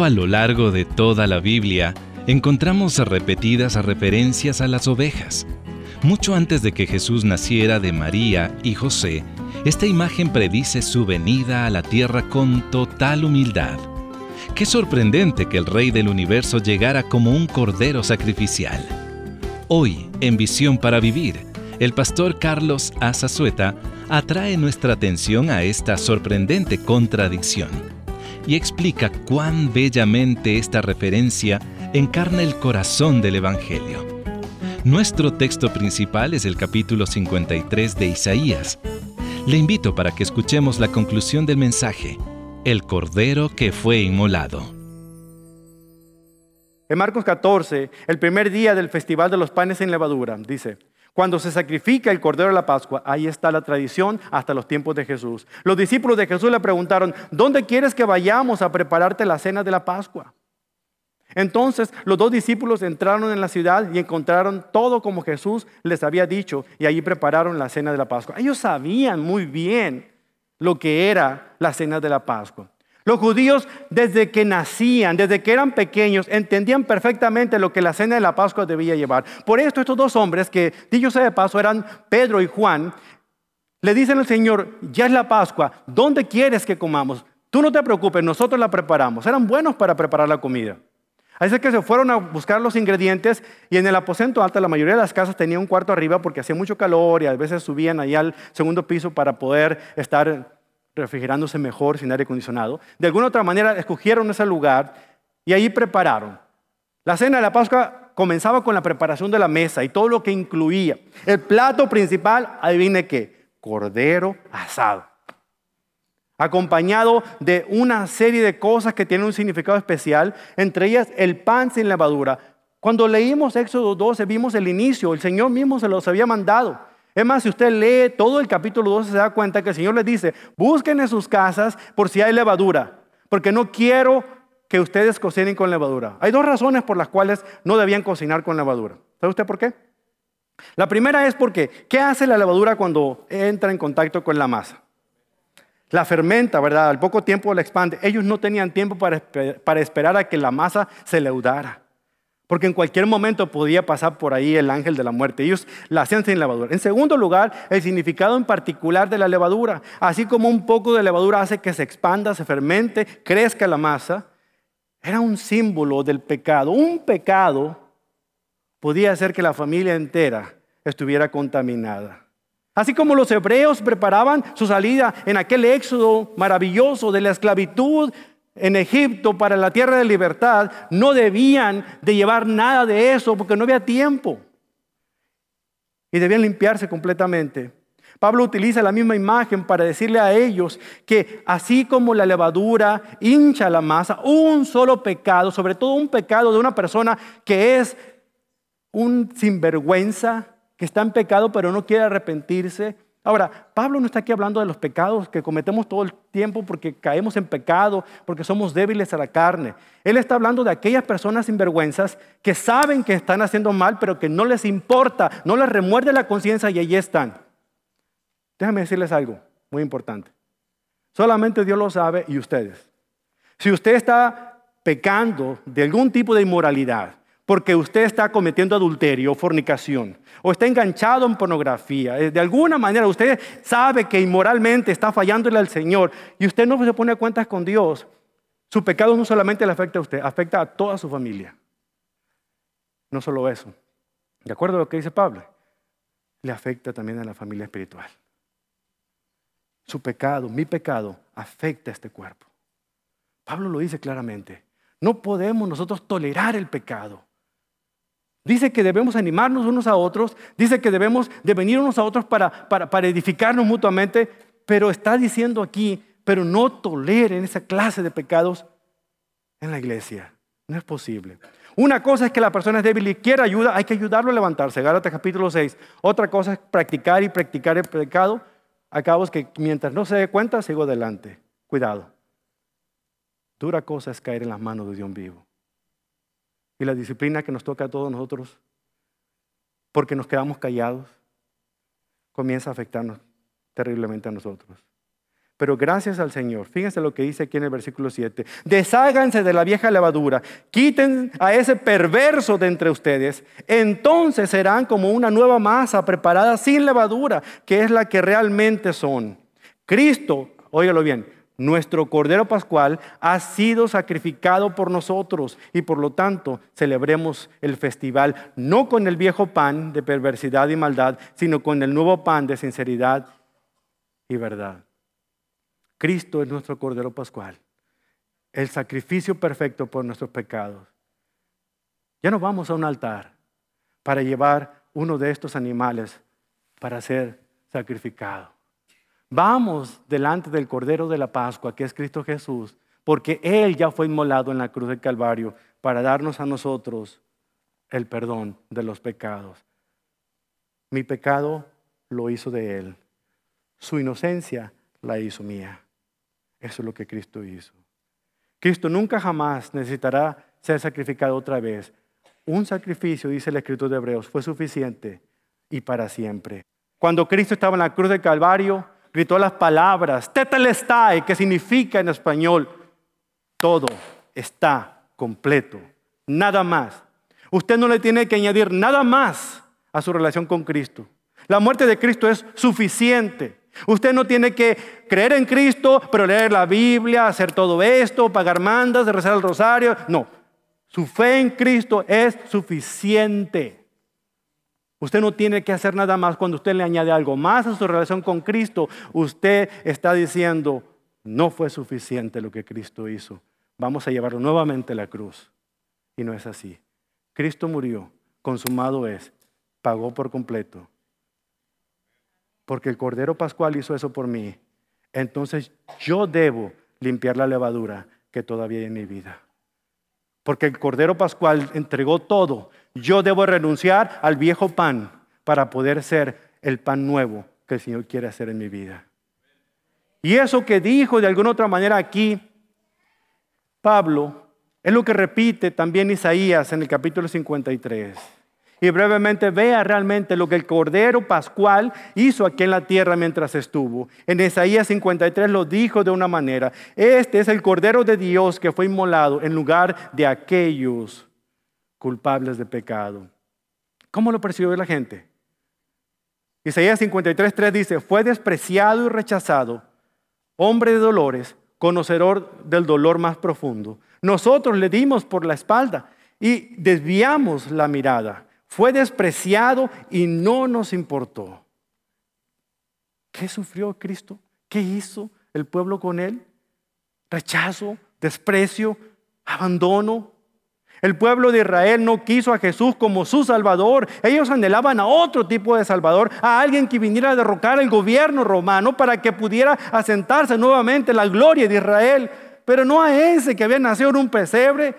A lo largo de toda la Biblia, encontramos repetidas referencias a las ovejas. Mucho antes de que Jesús naciera de María y José, esta imagen predice su venida a la tierra con total humildad. Qué sorprendente que el Rey del Universo llegara como un cordero sacrificial. Hoy, en Visión para Vivir, el pastor Carlos Azazueta atrae nuestra atención a esta sorprendente contradicción y explica cuán bellamente esta referencia encarna el corazón del Evangelio. Nuestro texto principal es el capítulo 53 de Isaías. Le invito para que escuchemos la conclusión del mensaje, el Cordero que fue inmolado. En Marcos 14, el primer día del Festival de los Panes sin Levadura, dice, cuando se sacrifica el Cordero de la Pascua, ahí está la tradición hasta los tiempos de Jesús. Los discípulos de Jesús le preguntaron, ¿dónde quieres que vayamos a prepararte la cena de la Pascua? Entonces los dos discípulos entraron en la ciudad y encontraron todo como Jesús les había dicho y allí prepararon la cena de la Pascua. Ellos sabían muy bien lo que era la cena de la Pascua. Los judíos desde que nacían, desde que eran pequeños, entendían perfectamente lo que la cena de la Pascua debía llevar. Por esto estos dos hombres, que dicho sea de paso eran Pedro y Juan, le dicen al Señor, ya es la Pascua, ¿dónde quieres que comamos? Tú no te preocupes, nosotros la preparamos. Eran buenos para preparar la comida. Así que se fueron a buscar los ingredientes y en el aposento alto la mayoría de las casas tenían un cuarto arriba porque hacía mucho calor y a veces subían allá al segundo piso para poder estar refrigerándose mejor sin aire acondicionado. De alguna otra manera escogieron ese lugar y ahí prepararon. La cena de la Pascua comenzaba con la preparación de la mesa y todo lo que incluía. El plato principal, adivine qué, cordero asado. Acompañado de una serie de cosas que tienen un significado especial, entre ellas el pan sin levadura. Cuando leímos Éxodo 12 vimos el inicio, el Señor mismo se los había mandado. Es más, si usted lee todo el capítulo 12 se da cuenta que el Señor les dice, busquen en sus casas por si hay levadura, porque no quiero que ustedes cocinen con levadura. Hay dos razones por las cuales no debían cocinar con levadura. ¿Sabe usted por qué? La primera es porque, ¿qué hace la levadura cuando entra en contacto con la masa? La fermenta, ¿verdad? Al poco tiempo la expande. Ellos no tenían tiempo para, para esperar a que la masa se leudara. Porque en cualquier momento podía pasar por ahí el ángel de la muerte. Ellos la hacían sin levadura. En segundo lugar, el significado en particular de la levadura. Así como un poco de levadura hace que se expanda, se fermente, crezca la masa, era un símbolo del pecado. Un pecado podía hacer que la familia entera estuviera contaminada. Así como los hebreos preparaban su salida en aquel éxodo maravilloso de la esclavitud en Egipto para la tierra de libertad, no debían de llevar nada de eso porque no había tiempo. Y debían limpiarse completamente. Pablo utiliza la misma imagen para decirle a ellos que así como la levadura hincha la masa, un solo pecado, sobre todo un pecado de una persona que es un sinvergüenza, que está en pecado pero no quiere arrepentirse, Ahora, Pablo no está aquí hablando de los pecados que cometemos todo el tiempo porque caemos en pecado, porque somos débiles a la carne. Él está hablando de aquellas personas sinvergüenzas que saben que están haciendo mal, pero que no les importa, no les remuerde la conciencia y allí están. Déjame decirles algo muy importante. Solamente Dios lo sabe y ustedes. Si usted está pecando de algún tipo de inmoralidad, porque usted está cometiendo adulterio o fornicación, o está enganchado en pornografía. Eh, de alguna manera usted sabe que inmoralmente está fallándole al Señor y usted no se pone a cuentas con Dios. Su pecado no solamente le afecta a usted, afecta a toda su familia. No solo eso. De acuerdo a lo que dice Pablo, le afecta también a la familia espiritual. Su pecado, mi pecado, afecta a este cuerpo. Pablo lo dice claramente. No podemos nosotros tolerar el pecado. Dice que debemos animarnos unos a otros, dice que debemos de venir unos a otros para, para, edificarnos mutuamente, pero está diciendo aquí, pero no toleren esa clase de pecados en la iglesia. No es posible. Una cosa es que la persona es débil y quiere ayuda, hay que ayudarlo a levantarse. Gálatas capítulo 6. Otra cosa es practicar y practicar el pecado. Acabo que mientras no se dé cuenta, sigo adelante. Cuidado. Dura cosa es caer en las manos de Dios vivo y la disciplina que nos toca a todos nosotros, porque nos quedamos callados, comienza a afectarnos terriblemente a nosotros. Pero gracias al Señor, fíjense lo que dice aquí en el versículo 7, desháganse de la vieja levadura, quiten a ese perverso de entre ustedes, entonces serán como una nueva masa preparada sin levadura, que es la que realmente son. Cristo, óigalo bien, nuestro Cordero Pascual ha sido sacrificado por nosotros y por lo tanto celebremos el festival no con el viejo pan de perversidad y maldad, sino con el nuevo pan de sinceridad y verdad. Cristo es nuestro Cordero Pascual, el sacrificio perfecto por nuestros pecados. Ya no vamos a un altar para llevar uno de estos animales para ser sacrificado. Vamos delante del Cordero de la Pascua, que es Cristo Jesús, porque Él ya fue inmolado en la cruz del Calvario para darnos a nosotros el perdón de los pecados. Mi pecado lo hizo de Él. Su inocencia la hizo mía. Eso es lo que Cristo hizo. Cristo nunca jamás necesitará ser sacrificado otra vez. Un sacrificio, dice el escritor de Hebreos, fue suficiente y para siempre. Cuando Cristo estaba en la cruz del Calvario, gritó las palabras, tetelestai, que significa en español, todo está completo, nada más. Usted no le tiene que añadir nada más a su relación con Cristo. La muerte de Cristo es suficiente. Usted no tiene que creer en Cristo, pero leer la Biblia, hacer todo esto, pagar mandas, rezar el rosario. No, su fe en Cristo es suficiente. Usted no tiene que hacer nada más. Cuando usted le añade algo más a su relación con Cristo, usted está diciendo, no fue suficiente lo que Cristo hizo. Vamos a llevarlo nuevamente a la cruz. Y no es así. Cristo murió, consumado es, pagó por completo. Porque el Cordero Pascual hizo eso por mí. Entonces yo debo limpiar la levadura que todavía hay en mi vida. Porque el Cordero Pascual entregó todo yo debo renunciar al viejo pan para poder ser el pan nuevo que el Señor quiere hacer en mi vida. Y eso que dijo de alguna otra manera aquí Pablo es lo que repite también Isaías en el capítulo 53 y brevemente vea realmente lo que el Cordero Pascual hizo aquí en la tierra mientras estuvo. En Isaías 53 lo dijo de una manera, este es el Cordero de Dios que fue inmolado en lugar de aquellos culpables de pecado. ¿Cómo lo percibió la gente? Isaías 53.3 dice, fue despreciado y rechazado, hombre de dolores, conocedor del dolor más profundo. Nosotros le dimos por la espalda y desviamos la mirada. Fue despreciado y no nos importó. ¿Qué sufrió Cristo? ¿Qué hizo el pueblo con él? Rechazo, desprecio, abandono, el pueblo de Israel no quiso a Jesús como su Salvador. Ellos anhelaban a otro tipo de Salvador, a alguien que viniera a derrocar el gobierno romano para que pudiera asentarse nuevamente la gloria de Israel. Pero no a ese que había nacido en un pesebre,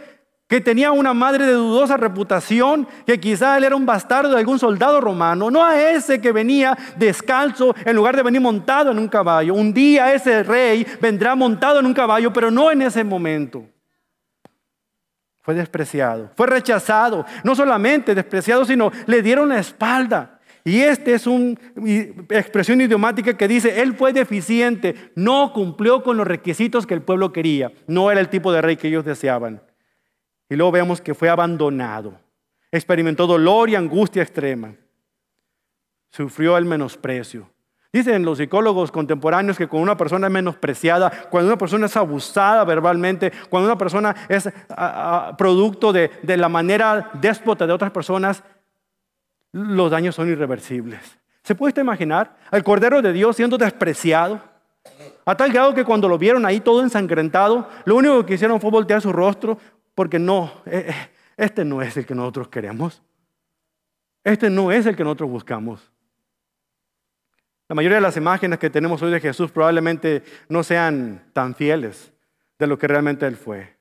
que tenía una madre de dudosa reputación, que quizá él era un bastardo de algún soldado romano, no a ese que venía descalzo en lugar de venir montado en un caballo. Un día ese rey vendrá montado en un caballo, pero no en ese momento fue despreciado, fue rechazado, no solamente despreciado, sino le dieron la espalda. Y esta es una expresión idiomática que dice, él fue deficiente, no cumplió con los requisitos que el pueblo quería, no era el tipo de rey que ellos deseaban. Y luego vemos que fue abandonado, experimentó dolor y angustia extrema, sufrió el menosprecio, Dicen los psicólogos contemporáneos que cuando una persona es menospreciada, cuando una persona es abusada verbalmente, cuando una persona es producto de, de la manera déspota de otras personas, los daños son irreversibles. ¿Se puede imaginar al Cordero de Dios siendo despreciado? A tal grado que cuando lo vieron ahí todo ensangrentado, lo único que hicieron fue voltear su rostro porque no, eh, eh, este no es el que nosotros queremos. Este no es el que nosotros buscamos. La mayoría de las imágenes que tenemos hoy de Jesús probablemente no sean tan fieles de lo que realmente Él fue.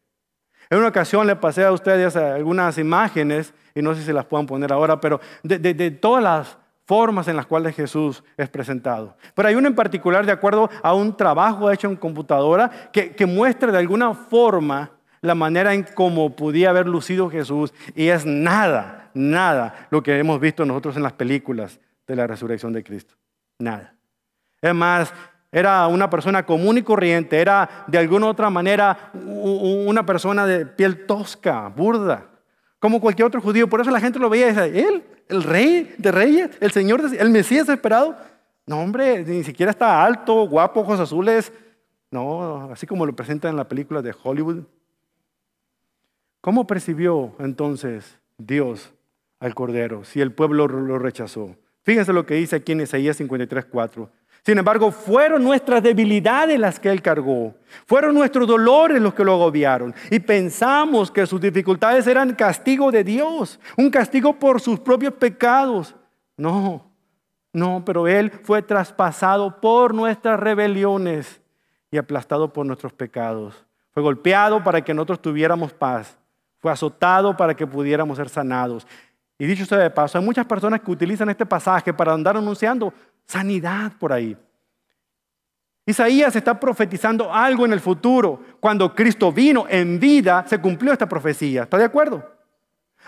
En una ocasión le pasé a ustedes algunas imágenes, y no sé si las puedan poner ahora, pero de, todas las formas en las cuales Jesús es presentado. Pero hay una en particular de acuerdo a un trabajo hecho en computadora que, que muestra de alguna forma la manera en cómo podía haber lucido Jesús y es nada, nada lo que hemos visto nosotros en las películas de la resurrección de Cristo. Nada. Es más, era una persona común y corriente, era de alguna otra manera una persona de piel tosca, burda, como cualquier otro judío. Por eso la gente lo veía y decía, él, el rey de reyes, el Señor, el Mesías esperado. No, hombre, ni siquiera está alto, guapo, ojos azules. No, así como lo presentan en la película de Hollywood. ¿Cómo percibió entonces Dios al Cordero si el pueblo lo rechazó? Fíjense lo que dice aquí en Isaías 53:4. Sin embargo, fueron nuestras debilidades las que Él cargó. Fueron nuestros dolores los que lo agobiaron. Y pensamos que sus dificultades eran castigo de Dios, un castigo por sus propios pecados. No, no, pero Él fue traspasado por nuestras rebeliones y aplastado por nuestros pecados. Fue golpeado para que nosotros tuviéramos paz. Fue azotado para que pudiéramos ser sanados. Y dicho sea de paso, hay muchas personas que utilizan este pasaje para andar anunciando sanidad por ahí. Isaías está profetizando algo en el futuro. Cuando Cristo vino en vida, se cumplió esta profecía. ¿Está de acuerdo?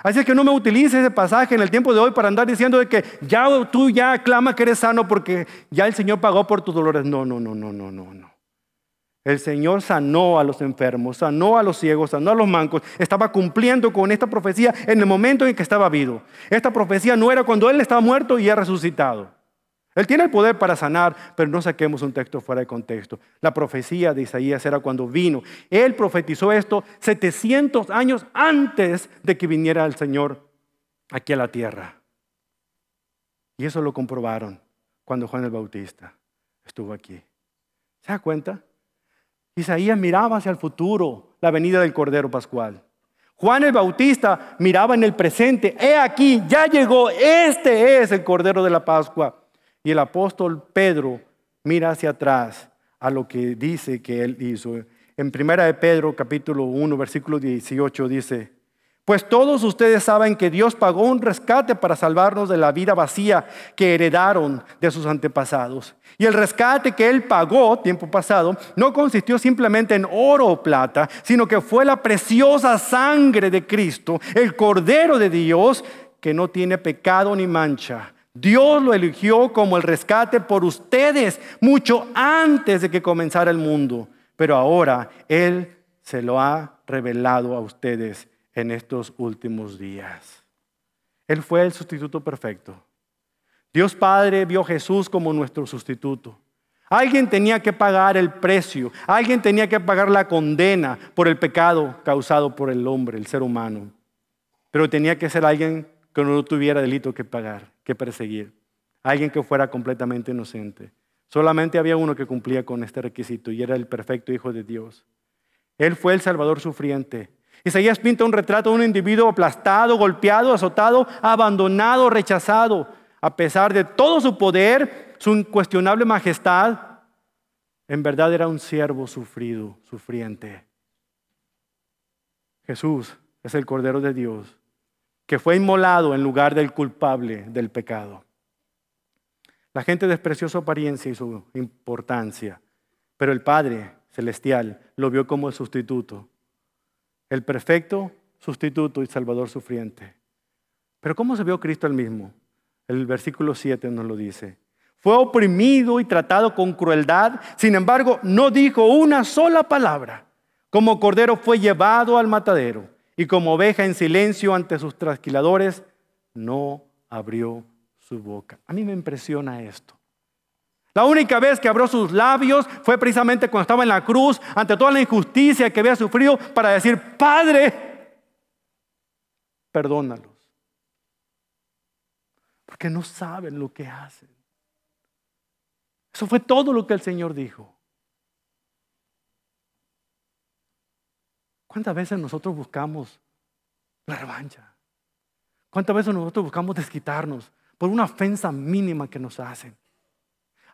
Así es que no me utilices ese pasaje en el tiempo de hoy para andar diciendo de que ya tú ya clama que eres sano porque ya el Señor pagó por tus dolores. No, no, no, no, no, no, no. El Señor sanó a los enfermos, sanó a los ciegos, sanó a los mancos. Estaba cumpliendo con esta profecía en el momento en que estaba vivo. Esta profecía no era cuando Él estaba muerto y ha resucitado. Él tiene el poder para sanar, pero no saquemos un texto fuera de contexto. La profecía de Isaías era cuando vino. Él profetizó esto 700 años antes de que viniera el Señor aquí a la tierra. Y eso lo comprobaron cuando Juan el Bautista estuvo aquí. ¿Se da cuenta? Isaías miraba hacia el futuro, la venida del Cordero Pascual. Juan el Bautista miraba en el presente, he aquí, ya llegó, este es el Cordero de la Pascua. Y el apóstol Pedro mira hacia atrás a lo que dice que él hizo. En primera de Pedro capítulo 1 versículo 18 dice, pues todos ustedes saben que Dios pagó un rescate para salvarnos de la vida vacía que heredaron de sus antepasados. Y el rescate que Él pagó tiempo pasado no consistió simplemente en oro o plata, sino que fue la preciosa sangre de Cristo, el Cordero de Dios, que no tiene pecado ni mancha. Dios lo eligió como el rescate por ustedes mucho antes de que comenzara el mundo, pero ahora Él se lo ha revelado a ustedes en estos últimos días. Él fue el sustituto perfecto. Dios Padre vio a Jesús como nuestro sustituto. Alguien tenía que pagar el precio, alguien tenía que pagar la condena por el pecado causado por el hombre, el ser humano. Pero tenía que ser alguien que no tuviera delito que pagar, que perseguir. Alguien que fuera completamente inocente. Solamente había uno que cumplía con este requisito y era el perfecto Hijo de Dios. Él fue el Salvador sufriente, Isaías pinta un retrato de un individuo aplastado, golpeado, azotado, abandonado, rechazado. A pesar de todo su poder, su incuestionable majestad, en verdad era un siervo sufrido, sufriente. Jesús es el Cordero de Dios que fue inmolado en lugar del culpable del pecado. La gente despreció su apariencia y su importancia, pero el Padre Celestial lo vio como el sustituto el perfecto sustituto y salvador sufriente. Pero ¿cómo se vio Cristo el mismo? El versículo 7 nos lo dice. Fue oprimido y tratado con crueldad, sin embargo no dijo una sola palabra. Como cordero fue llevado al matadero y como oveja en silencio ante sus trasquiladores, no abrió su boca. A mí me impresiona esto. La única vez que abrió sus labios fue precisamente cuando estaba en la cruz, ante toda la injusticia que había sufrido, para decir, Padre, perdónalos. Porque no saben lo que hacen. Eso fue todo lo que el Señor dijo. ¿Cuántas veces nosotros buscamos la revancha? ¿Cuántas veces nosotros buscamos desquitarnos por una ofensa mínima que nos hacen?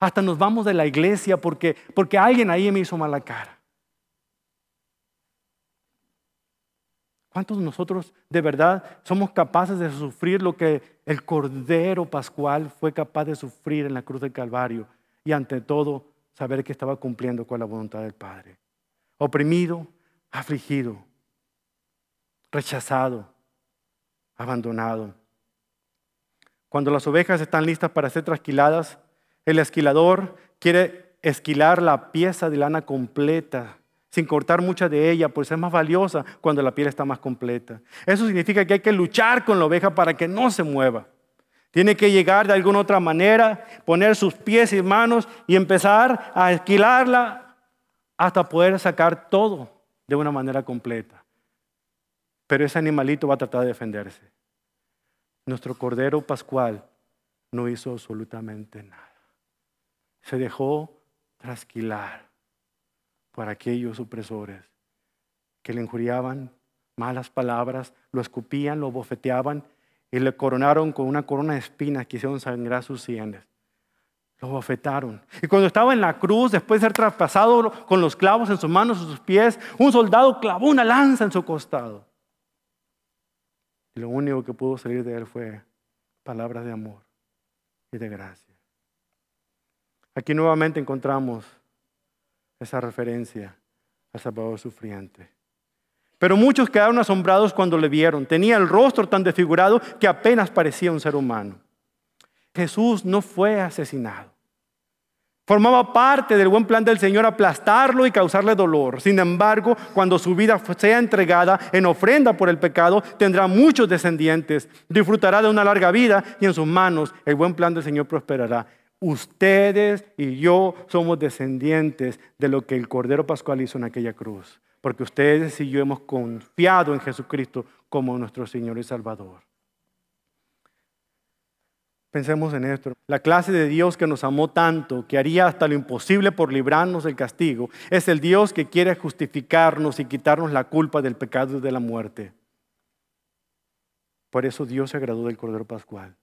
Hasta nos vamos de la iglesia porque, porque alguien ahí me hizo mala cara. ¿Cuántos de nosotros de verdad somos capaces de sufrir lo que el Cordero Pascual fue capaz de sufrir en la cruz del Calvario? Y ante todo, saber que estaba cumpliendo con la voluntad del Padre. Oprimido, afligido, rechazado, abandonado. Cuando las ovejas están listas para ser trasquiladas, el esquilador quiere esquilar la pieza de lana completa, sin cortar mucha de ella, pues es más valiosa cuando la piel está más completa. Eso significa que hay que luchar con la oveja para que no se mueva. Tiene que llegar de alguna otra manera, poner sus pies y manos y empezar a esquilarla hasta poder sacar todo de una manera completa. Pero ese animalito va a tratar de defenderse. Nuestro Cordero Pascual no hizo absolutamente nada. Se dejó trasquilar por aquellos opresores que le injuriaban malas palabras, lo escupían, lo bofeteaban y le coronaron con una corona de espinas que hicieron sangrar sus sienes. Lo bofetaron. Y cuando estaba en la cruz, después de ser traspasado con los clavos en sus manos y sus pies, un soldado clavó una lanza en su costado. Y lo único que pudo salir de él fue palabras de amor y de gracia. Aquí nuevamente encontramos esa referencia al Salvador sufriente. Pero muchos quedaron asombrados cuando le vieron. Tenía el rostro tan desfigurado que apenas parecía un ser humano. Jesús no fue asesinado. Formaba parte del buen plan del Señor aplastarlo y causarle dolor. Sin embargo, cuando su vida sea entregada en ofrenda por el pecado, tendrá muchos descendientes, disfrutará de una larga vida y en sus manos el buen plan del Señor prosperará. Ustedes y yo somos descendientes de lo que el Cordero Pascual hizo en aquella cruz porque ustedes y yo hemos confiado en Jesucristo como nuestro Señor y Salvador. Pensemos en esto. La clase de Dios que nos amó tanto, que haría hasta lo imposible por librarnos del castigo, es el Dios que quiere justificarnos y quitarnos la culpa del pecado y de la muerte. Por eso Dios se agradó del Cordero Pascual.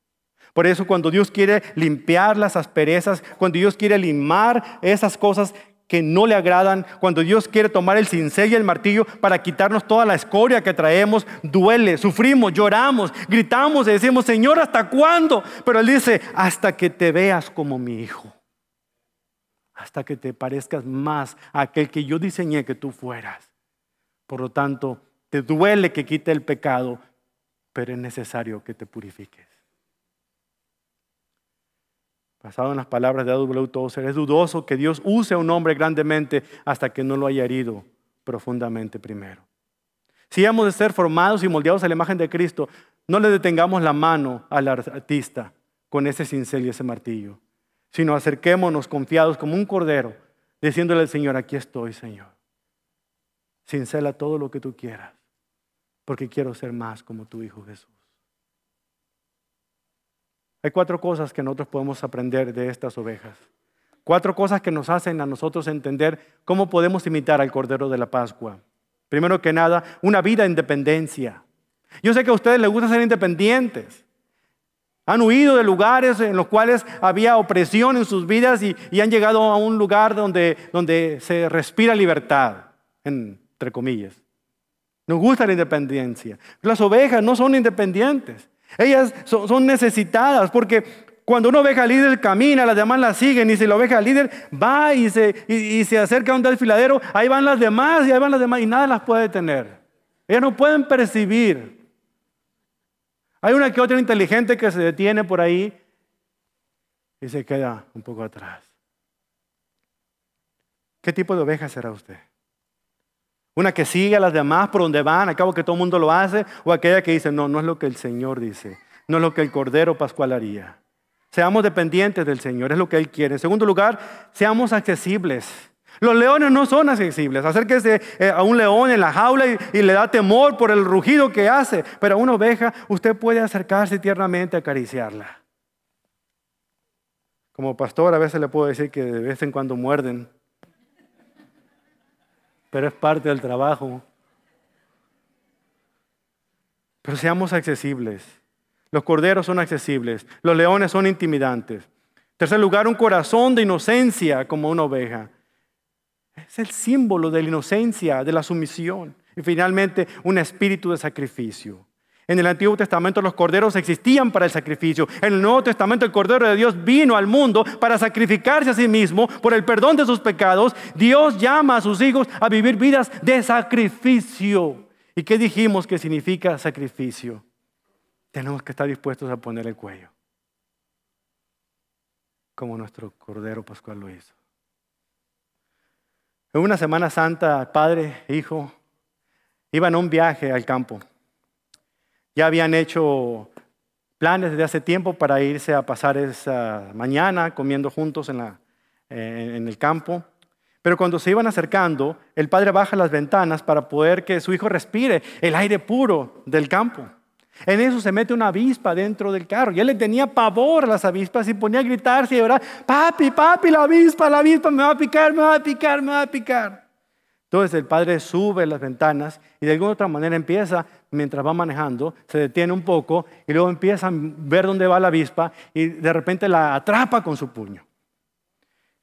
Por eso cuando Dios quiere limpiar las asperezas, cuando Dios quiere limar esas cosas que no le agradan, cuando Dios quiere tomar el cincel y el martillo para quitarnos toda la escoria que traemos, duele, sufrimos, lloramos, gritamos y decimos, Señor, ¿hasta cuándo? Pero Él dice, hasta que te veas como mi hijo, hasta que te parezcas más a aquel que yo diseñé que tú fueras. Por lo tanto, te duele que quite el pecado, pero es necesario que te purifiques. Basado en las palabras de A.W. Tozer, es dudoso que Dios use a un hombre grandemente hasta que no lo haya herido profundamente primero. Si hemos de ser formados y moldeados a la imagen de Cristo, no le detengamos la mano al artista con ese cincel y ese martillo, sino acerquémonos confiados como un cordero, diciéndole al Señor, aquí estoy, Señor. Cincela todo lo que tú quieras, porque quiero ser más como tu Hijo Jesús. Hay cuatro cosas que nosotros podemos aprender de estas ovejas. Cuatro cosas que nos hacen a nosotros entender cómo podemos imitar al Cordero de la Pascua. Primero que nada, una vida de independencia. Yo sé que a ustedes les gusta ser independientes. Han huido de lugares en los cuales había opresión en sus vidas y, han llegado a un lugar donde, donde se respira libertad, entre comillas. Nos gusta la independencia. Las ovejas no son independientes. Ellas son, necesitadas porque cuando una oveja líder camina, las demás la siguen. Y si la oveja líder va y se, y, se acerca a un desfiladero, ahí van las demás y ahí van las demás y nada las puede detener. Ellas no pueden percibir. Hay una que otra inteligente que se detiene por ahí y se queda un poco atrás. ¿Qué tipo de oveja será usted? Una que sigue a las demás por donde van, acabo que todo el mundo lo hace, o aquella que dice, no, no es lo que el Señor dice, no es lo que el Cordero Pascual haría. Seamos dependientes del Señor, es lo que Él quiere. En segundo lugar, seamos accesibles. Los leones no son accesibles. Acérquese eh, a un león en la jaula y, y, le da temor por el rugido que hace. Pero a una oveja usted puede acercarse tiernamente a acariciarla. Como pastor a veces le puedo decir que de vez en cuando muerden pero es parte del trabajo. Pero seamos accesibles. Los corderos son accesibles, los leones son intimidantes. En tercer lugar, un corazón de inocencia como una oveja. Es el símbolo de la inocencia, de la sumisión. Y finalmente, un espíritu de sacrificio. En el Antiguo Testamento los corderos existían para el sacrificio. En el Nuevo Testamento el Cordero de Dios vino al mundo para sacrificarse a sí mismo por el perdón de sus pecados. Dios llama a sus hijos a vivir vidas de sacrificio. ¿Y qué dijimos que significa sacrificio? Tenemos que estar dispuestos a poner el cuello, como nuestro Cordero Pascual lo hizo. En una Semana Santa, padre, hijo, iban a un viaje al campo. Ya habían hecho planes desde hace tiempo para irse a pasar esa mañana comiendo juntos en, la, en el campo. Pero cuando se iban acercando, el padre baja las ventanas para poder que su hijo respire el aire puro del campo. En eso se mete una avispa dentro del carro. Y él le tenía pavor a las avispas y ponía a gritarse y llorar, papi, papi, la avispa, la avispa me va a picar, me va a picar, me va a picar. Entonces el padre sube las ventanas y de alguna otra manera empieza, mientras va manejando, se detiene un poco y luego empieza a ver dónde va la avispa y de repente la atrapa con su puño.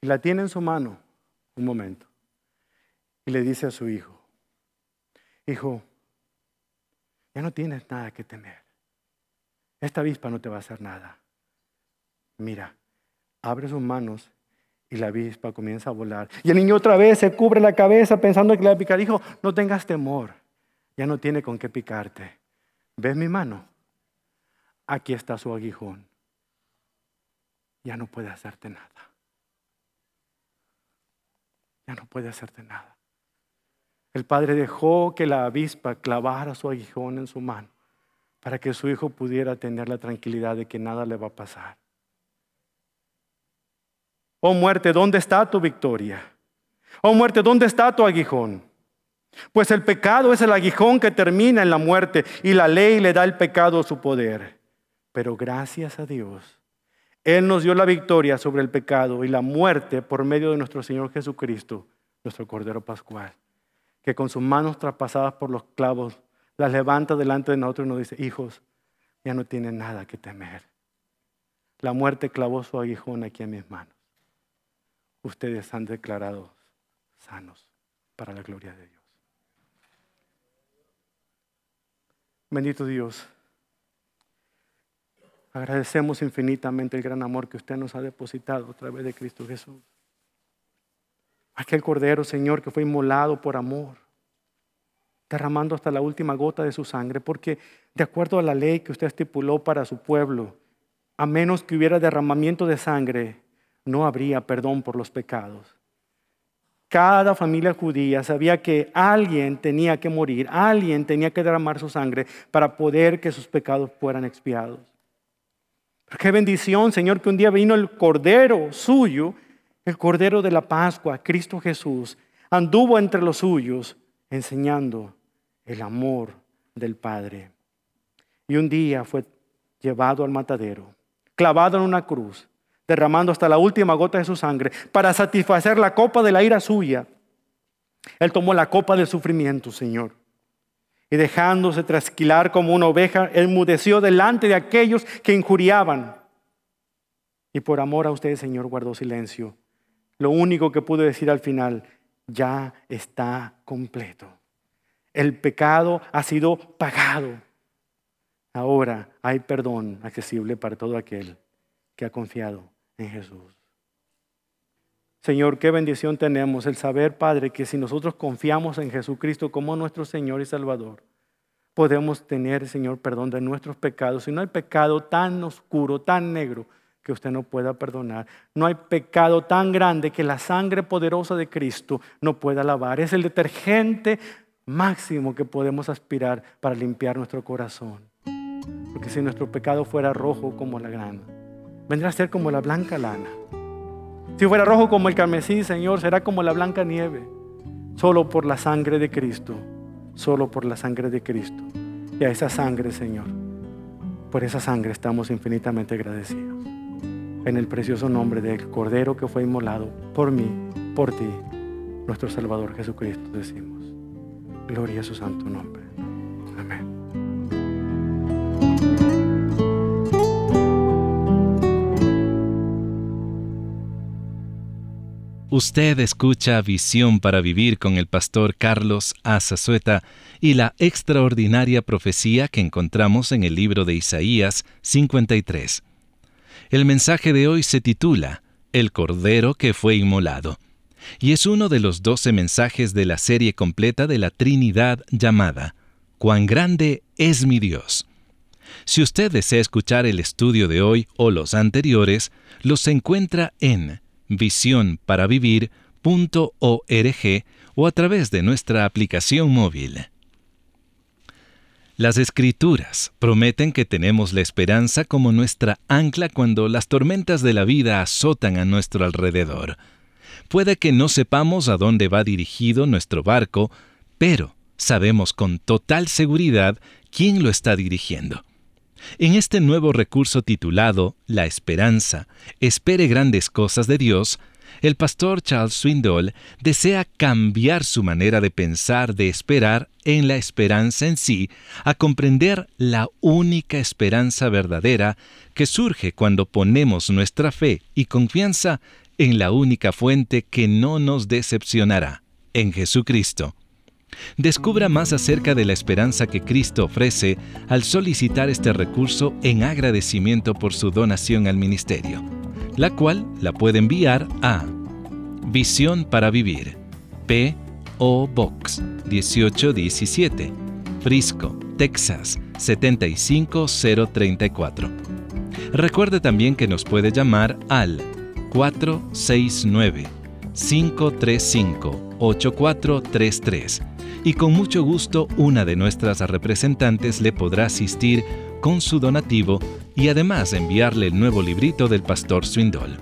Y la tiene en su mano un momento. Y le dice a su hijo, hijo, ya no tienes nada que temer. Esta avispa no te va a hacer nada. Mira, abre sus manos y la avispa comienza a volar. Y el niño otra vez se cubre la cabeza pensando que le va a picar. No tengas temor. Ya no tiene con qué picarte. ¿Ves mi mano? Aquí está su aguijón. Ya no puede hacerte nada. Ya no puede hacerte nada. El padre dejó que la avispa clavara su aguijón en su mano para que su hijo pudiera tener la tranquilidad de que nada le va a pasar. Oh muerte, ¿dónde está tu victoria? Oh muerte, ¿dónde está tu aguijón? Pues el pecado es el aguijón que termina en la muerte y la ley le da el pecado su poder. Pero gracias a Dios, Él nos dio la victoria sobre el pecado y la muerte por medio de nuestro Señor Jesucristo, nuestro Cordero Pascual que con sus manos traspasadas por los clavos las levanta delante de nosotros y nos dice, hijos, ya no tienen nada que temer. La muerte clavó su aguijón aquí en mis manos. Ustedes han declarado sanos para la gloria de Dios. Bendito Dios. Agradecemos infinitamente el gran amor que usted nos ha depositado a través de Cristo Jesús. Aquel cordero, Señor, que fue inmolado por amor, derramando hasta la última gota de su sangre, porque de acuerdo a la ley que usted estipuló para su pueblo, a menos que hubiera derramamiento de sangre, no habría perdón por los pecados. Cada familia judía sabía que alguien tenía que morir, alguien tenía que derramar su sangre para poder que sus pecados fueran expiados. qué bendición, Señor, que un día vino el Cordero suyo el Cordero de la Pascua, Cristo Jesús, anduvo entre los suyos enseñando el amor del Padre. Y un día fue llevado al matadero, clavado en una cruz, derramando hasta la última gota de su sangre para satisfacer la copa de la ira suya. Él tomó la copa del sufrimiento, Señor. Y dejándose trasquilar como una oveja, enmudeció delante de aquellos que injuriaban. Y por amor a usted, Señor, guardó silencio lo único que pude decir al final, ya está completo. El pecado ha sido pagado. Ahora hay perdón accesible para todo aquel que ha confiado en Jesús. Señor, qué bendición tenemos el saber, Padre, que si nosotros confiamos en Jesucristo como nuestro Señor y Salvador, podemos tener, Señor, perdón de nuestros pecados. Y no hay pecado tan oscuro, tan negro, que usted no pueda perdonar. No hay pecado tan grande que la sangre poderosa de Cristo no pueda lavar. Es el detergente máximo que podemos aspirar para limpiar nuestro corazón. Porque si nuestro pecado fuera rojo como la grana, vendrá a ser como la blanca lana. Si fuera rojo como el carmesí, Señor, será como la blanca nieve. Solo por la sangre de Cristo. Solo por la sangre de Cristo. Y a esa sangre, Señor, por esa sangre estamos infinitamente agradecidos en el precioso nombre del Cordero que fue inmolado por mí, por ti, nuestro Salvador Jesucristo, decimos. Gloria a su santo nombre. Amén. Usted escucha Visión para Vivir con el pastor Carlos Azazueta y la extraordinaria profecía que encontramos en el libro de Isaías 53. El mensaje de hoy se titula El Cordero que fue inmolado, y es uno de los doce mensajes de la serie completa de la Trinidad llamada Cuán grande es mi Dios. Si usted desea escuchar el estudio de hoy o los anteriores, los encuentra en visionparavivir.org o a través de nuestra aplicación móvil. Las escrituras prometen que tenemos la esperanza como nuestra ancla cuando las tormentas de la vida azotan a nuestro alrededor. Puede que no sepamos a dónde va dirigido nuestro barco, pero sabemos con total seguridad quién lo está dirigiendo. En este nuevo recurso titulado La Esperanza, espere grandes cosas de Dios, el pastor Charles Swindoll desea cambiar su manera de pensar de esperar en la esperanza en sí a comprender la única esperanza verdadera que surge cuando ponemos nuestra fe y confianza en la única fuente que no nos decepcionará, en Jesucristo. Descubra más acerca de la esperanza que Cristo ofrece al solicitar este recurso en agradecimiento por su donación al ministerio, la cual la puede enviar a Visión para Vivir, P.O. Box 1817, Frisco, Texas 75034. Recuerde también que nos puede llamar al 469 535 8433 y con mucho gusto una de nuestras representantes le podrá asistir con su donativo y además enviarle el nuevo librito del pastor Swindol.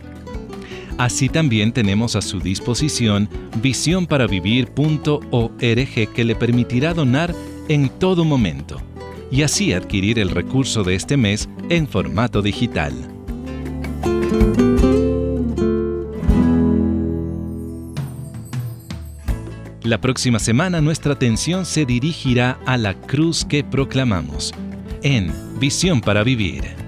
Así también tenemos a su disposición visionparavivir.org que le permitirá donar en todo momento y así adquirir el recurso de este mes en formato digital. La próxima semana nuestra atención se dirigirá a la cruz que proclamamos en Visión para Vivir.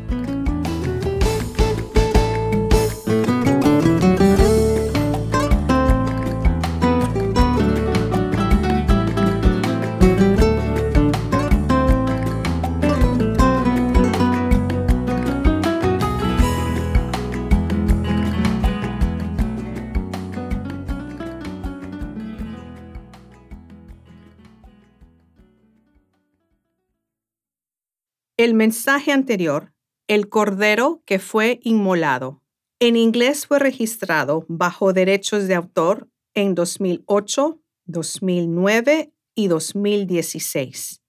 El mensaje anterior, el cordero que fue inmolado, en inglés fue registrado bajo derechos de autor en 2008, 2009 y 2016.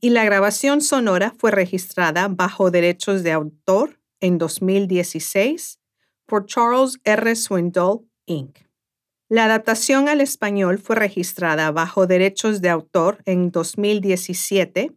Y la grabación sonora fue registrada bajo derechos de autor en 2016 por Charles R. Swindoll, Inc. La adaptación al español fue registrada bajo derechos de autor en 2017